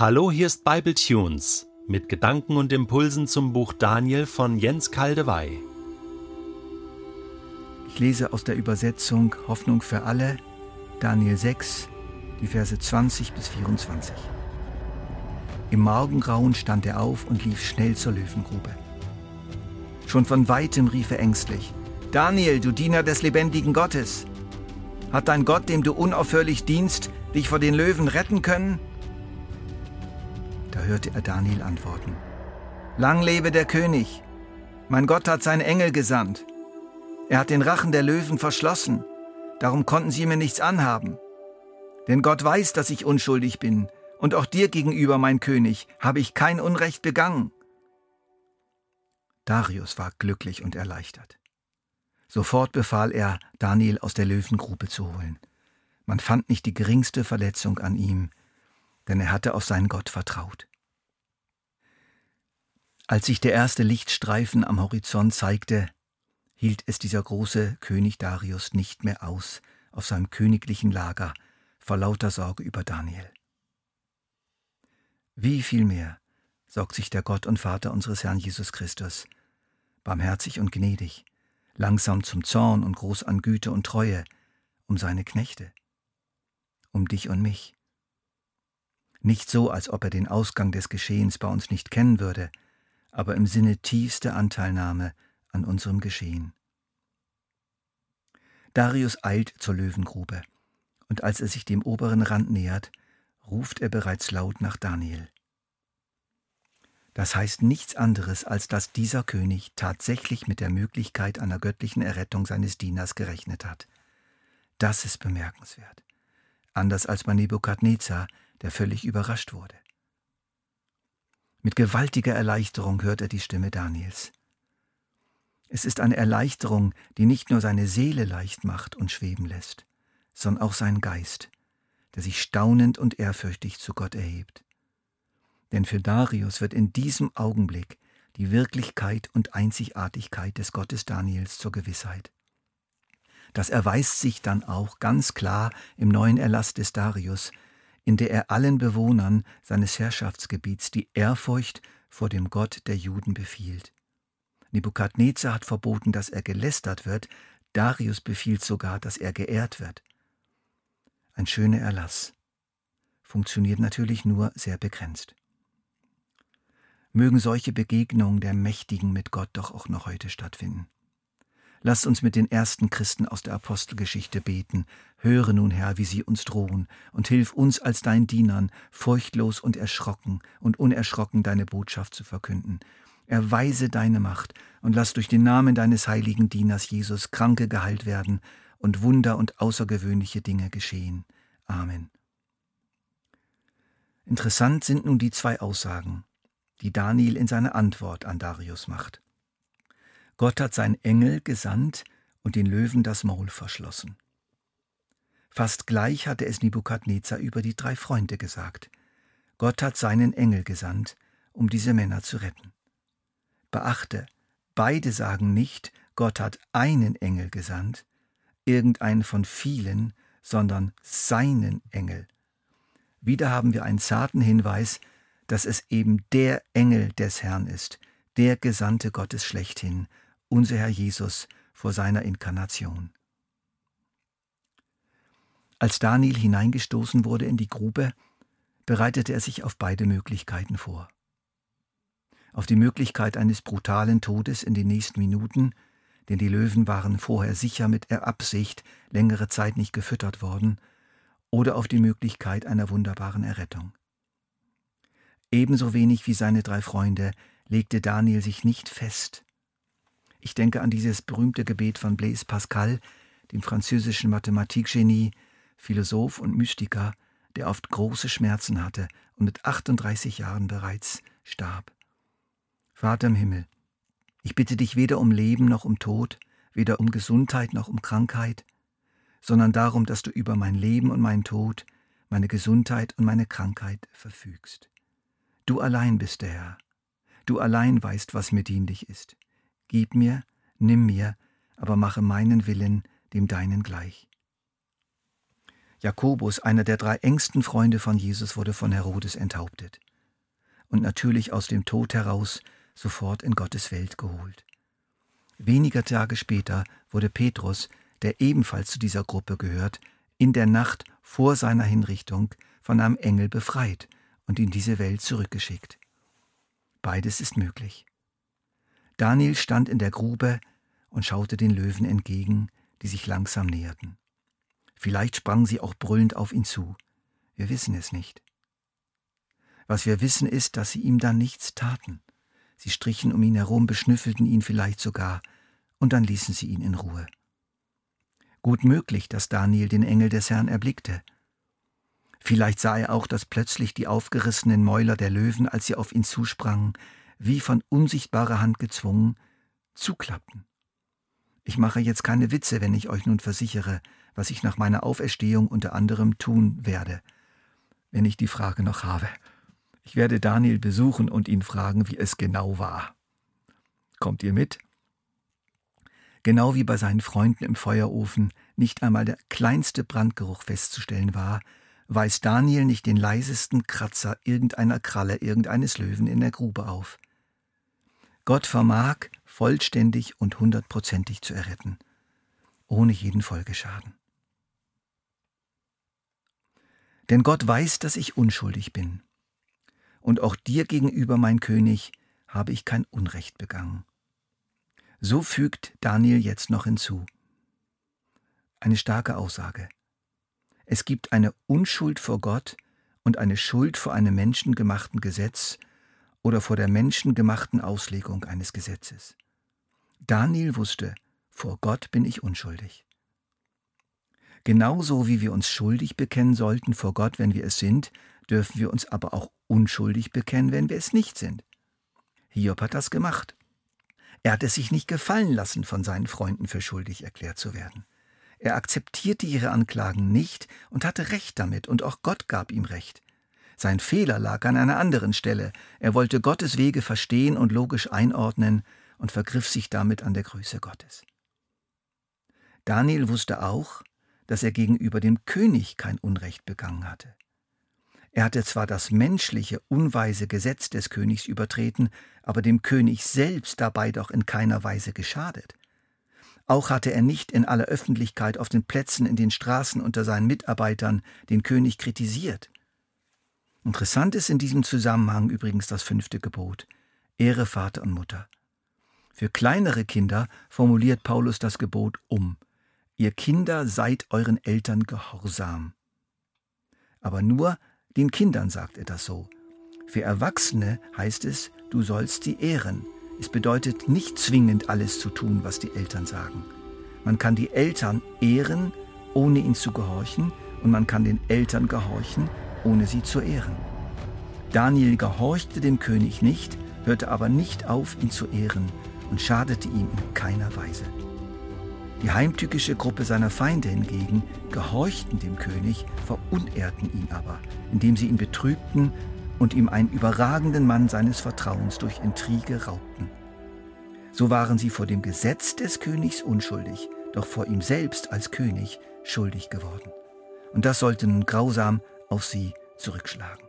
Hallo, hier ist Bible Tunes mit Gedanken und Impulsen zum Buch Daniel von Jens Kaldewey. Ich lese aus der Übersetzung Hoffnung für alle, Daniel 6, die Verse 20 bis 24. Im Morgengrauen stand er auf und lief schnell zur Löwengrube. Schon von weitem rief er ängstlich: Daniel, du Diener des lebendigen Gottes, hat dein Gott, dem du unaufhörlich dienst, dich vor den Löwen retten können? Da hörte er Daniel antworten. Lang lebe der König. Mein Gott hat seinen Engel gesandt. Er hat den Rachen der Löwen verschlossen. Darum konnten sie mir nichts anhaben. Denn Gott weiß, dass ich unschuldig bin. Und auch dir gegenüber, mein König, habe ich kein Unrecht begangen. Darius war glücklich und erleichtert. Sofort befahl er, Daniel aus der Löwengrube zu holen. Man fand nicht die geringste Verletzung an ihm, denn er hatte auf seinen Gott vertraut. Als sich der erste Lichtstreifen am Horizont zeigte, hielt es dieser große König Darius nicht mehr aus auf seinem königlichen Lager vor lauter Sorge über Daniel. Wie viel mehr sorgt sich der Gott und Vater unseres Herrn Jesus Christus, barmherzig und gnädig, langsam zum Zorn und groß an Güte und Treue, um seine Knechte, um dich und mich. Nicht so, als ob er den Ausgang des Geschehens bei uns nicht kennen würde, aber im Sinne tiefster Anteilnahme an unserem Geschehen. Darius eilt zur Löwengrube, und als er sich dem oberen Rand nähert, ruft er bereits laut nach Daniel. Das heißt nichts anderes, als dass dieser König tatsächlich mit der Möglichkeit einer göttlichen Errettung seines Dieners gerechnet hat. Das ist bemerkenswert. Anders als bei Nebukadnezar, der völlig überrascht wurde. Mit gewaltiger Erleichterung hört er die Stimme Daniels. Es ist eine Erleichterung, die nicht nur seine Seele leicht macht und schweben lässt, sondern auch seinen Geist, der sich staunend und ehrfürchtig zu Gott erhebt. Denn für Darius wird in diesem Augenblick die Wirklichkeit und Einzigartigkeit des Gottes Daniels zur Gewissheit. Das erweist sich dann auch ganz klar im neuen Erlass des Darius, in der er allen Bewohnern seines Herrschaftsgebiets die Ehrfurcht vor dem Gott der Juden befiehlt. Nebukadnezar hat verboten, dass er gelästert wird, Darius befiehlt sogar, dass er geehrt wird. Ein schöner Erlass. Funktioniert natürlich nur sehr begrenzt. Mögen solche Begegnungen der Mächtigen mit Gott doch auch noch heute stattfinden. Lasst uns mit den ersten Christen aus der Apostelgeschichte beten. Höre nun, Herr, wie sie uns drohen, und hilf uns als dein Dienern, furchtlos und erschrocken und unerschrocken deine Botschaft zu verkünden. Erweise deine Macht und lass durch den Namen deines heiligen Dieners Jesus Kranke geheilt werden und Wunder und außergewöhnliche Dinge geschehen. Amen. Interessant sind nun die zwei Aussagen, die Daniel in seiner Antwort an Darius macht. Gott hat seinen Engel gesandt und den Löwen das Maul verschlossen. Fast gleich hatte es Nebukadnezar über die drei Freunde gesagt. Gott hat seinen Engel gesandt, um diese Männer zu retten. Beachte, beide sagen nicht, Gott hat einen Engel gesandt, irgendeinen von vielen, sondern seinen Engel. Wieder haben wir einen zarten Hinweis, dass es eben der Engel des Herrn ist, der Gesandte Gottes schlechthin, unser Herr Jesus vor seiner Inkarnation. Als Daniel hineingestoßen wurde in die Grube, bereitete er sich auf beide Möglichkeiten vor. Auf die Möglichkeit eines brutalen Todes in den nächsten Minuten, denn die Löwen waren vorher sicher mit Absicht längere Zeit nicht gefüttert worden, oder auf die Möglichkeit einer wunderbaren Errettung. Ebenso wenig wie seine drei Freunde legte Daniel sich nicht fest, ich denke an dieses berühmte Gebet von Blaise Pascal, dem französischen Mathematikgenie, Philosoph und Mystiker, der oft große Schmerzen hatte und mit 38 Jahren bereits starb. Vater im Himmel, ich bitte dich weder um Leben noch um Tod, weder um Gesundheit noch um Krankheit, sondern darum, dass du über mein Leben und meinen Tod, meine Gesundheit und meine Krankheit verfügst. Du allein bist der Herr. Du allein weißt, was mir dienlich ist. Gib mir, nimm mir, aber mache meinen Willen dem deinen gleich. Jakobus, einer der drei engsten Freunde von Jesus, wurde von Herodes enthauptet. Und natürlich aus dem Tod heraus sofort in Gottes Welt geholt. Weniger Tage später wurde Petrus, der ebenfalls zu dieser Gruppe gehört, in der Nacht vor seiner Hinrichtung von einem Engel befreit und in diese Welt zurückgeschickt. Beides ist möglich. Daniel stand in der Grube und schaute den Löwen entgegen, die sich langsam näherten. Vielleicht sprangen sie auch brüllend auf ihn zu. Wir wissen es nicht. Was wir wissen ist, dass sie ihm dann nichts taten. Sie strichen um ihn herum, beschnüffelten ihn vielleicht sogar, und dann ließen sie ihn in Ruhe. Gut möglich, dass Daniel den Engel des Herrn erblickte. Vielleicht sah er auch, dass plötzlich die aufgerissenen Mäuler der Löwen, als sie auf ihn zusprangen, wie von unsichtbarer Hand gezwungen, zuklappten. Ich mache jetzt keine Witze, wenn ich euch nun versichere, was ich nach meiner Auferstehung unter anderem tun werde, wenn ich die Frage noch habe. Ich werde Daniel besuchen und ihn fragen, wie es genau war. Kommt ihr mit? Genau wie bei seinen Freunden im Feuerofen nicht einmal der kleinste Brandgeruch festzustellen war, weiß Daniel nicht den leisesten Kratzer irgendeiner Kralle irgendeines Löwen in der Grube auf. Gott vermag, vollständig und hundertprozentig zu erretten, ohne jeden Folgeschaden. Denn Gott weiß, dass ich unschuldig bin und auch dir gegenüber, mein König, habe ich kein Unrecht begangen. So fügt Daniel jetzt noch hinzu. Eine starke Aussage. Es gibt eine Unschuld vor Gott und eine Schuld vor einem menschengemachten Gesetz oder vor der menschengemachten Auslegung eines Gesetzes. Daniel wusste, vor Gott bin ich unschuldig. Genauso wie wir uns schuldig bekennen sollten vor Gott, wenn wir es sind, dürfen wir uns aber auch unschuldig bekennen, wenn wir es nicht sind. Hiob hat das gemacht. Er hat es sich nicht gefallen lassen, von seinen Freunden für schuldig erklärt zu werden. Er akzeptierte ihre Anklagen nicht und hatte Recht damit, und auch Gott gab ihm Recht. Sein Fehler lag an einer anderen Stelle. Er wollte Gottes Wege verstehen und logisch einordnen und vergriff sich damit an der Größe Gottes. Daniel wusste auch, dass er gegenüber dem König kein Unrecht begangen hatte. Er hatte zwar das menschliche, unweise Gesetz des Königs übertreten, aber dem König selbst dabei doch in keiner Weise geschadet. Auch hatte er nicht in aller Öffentlichkeit auf den Plätzen, in den Straßen unter seinen Mitarbeitern den König kritisiert. Interessant ist in diesem Zusammenhang übrigens das fünfte Gebot Ehre Vater und Mutter. Für kleinere Kinder formuliert Paulus das Gebot um Ihr Kinder seid euren Eltern gehorsam. Aber nur den Kindern sagt er das so. Für Erwachsene heißt es, du sollst sie ehren. Es bedeutet nicht zwingend alles zu tun, was die Eltern sagen. Man kann die Eltern ehren, ohne ihnen zu gehorchen, und man kann den Eltern gehorchen, ohne sie zu ehren. Daniel gehorchte dem König nicht, hörte aber nicht auf, ihn zu ehren und schadete ihm in keiner Weise. Die heimtückische Gruppe seiner Feinde hingegen gehorchten dem König, verunehrten ihn aber, indem sie ihn betrübten und ihm einen überragenden Mann seines Vertrauens durch Intrige raubten. So waren sie vor dem Gesetz des Königs unschuldig, doch vor ihm selbst als König schuldig geworden. Und das sollte nun grausam auf sie zurückschlagen.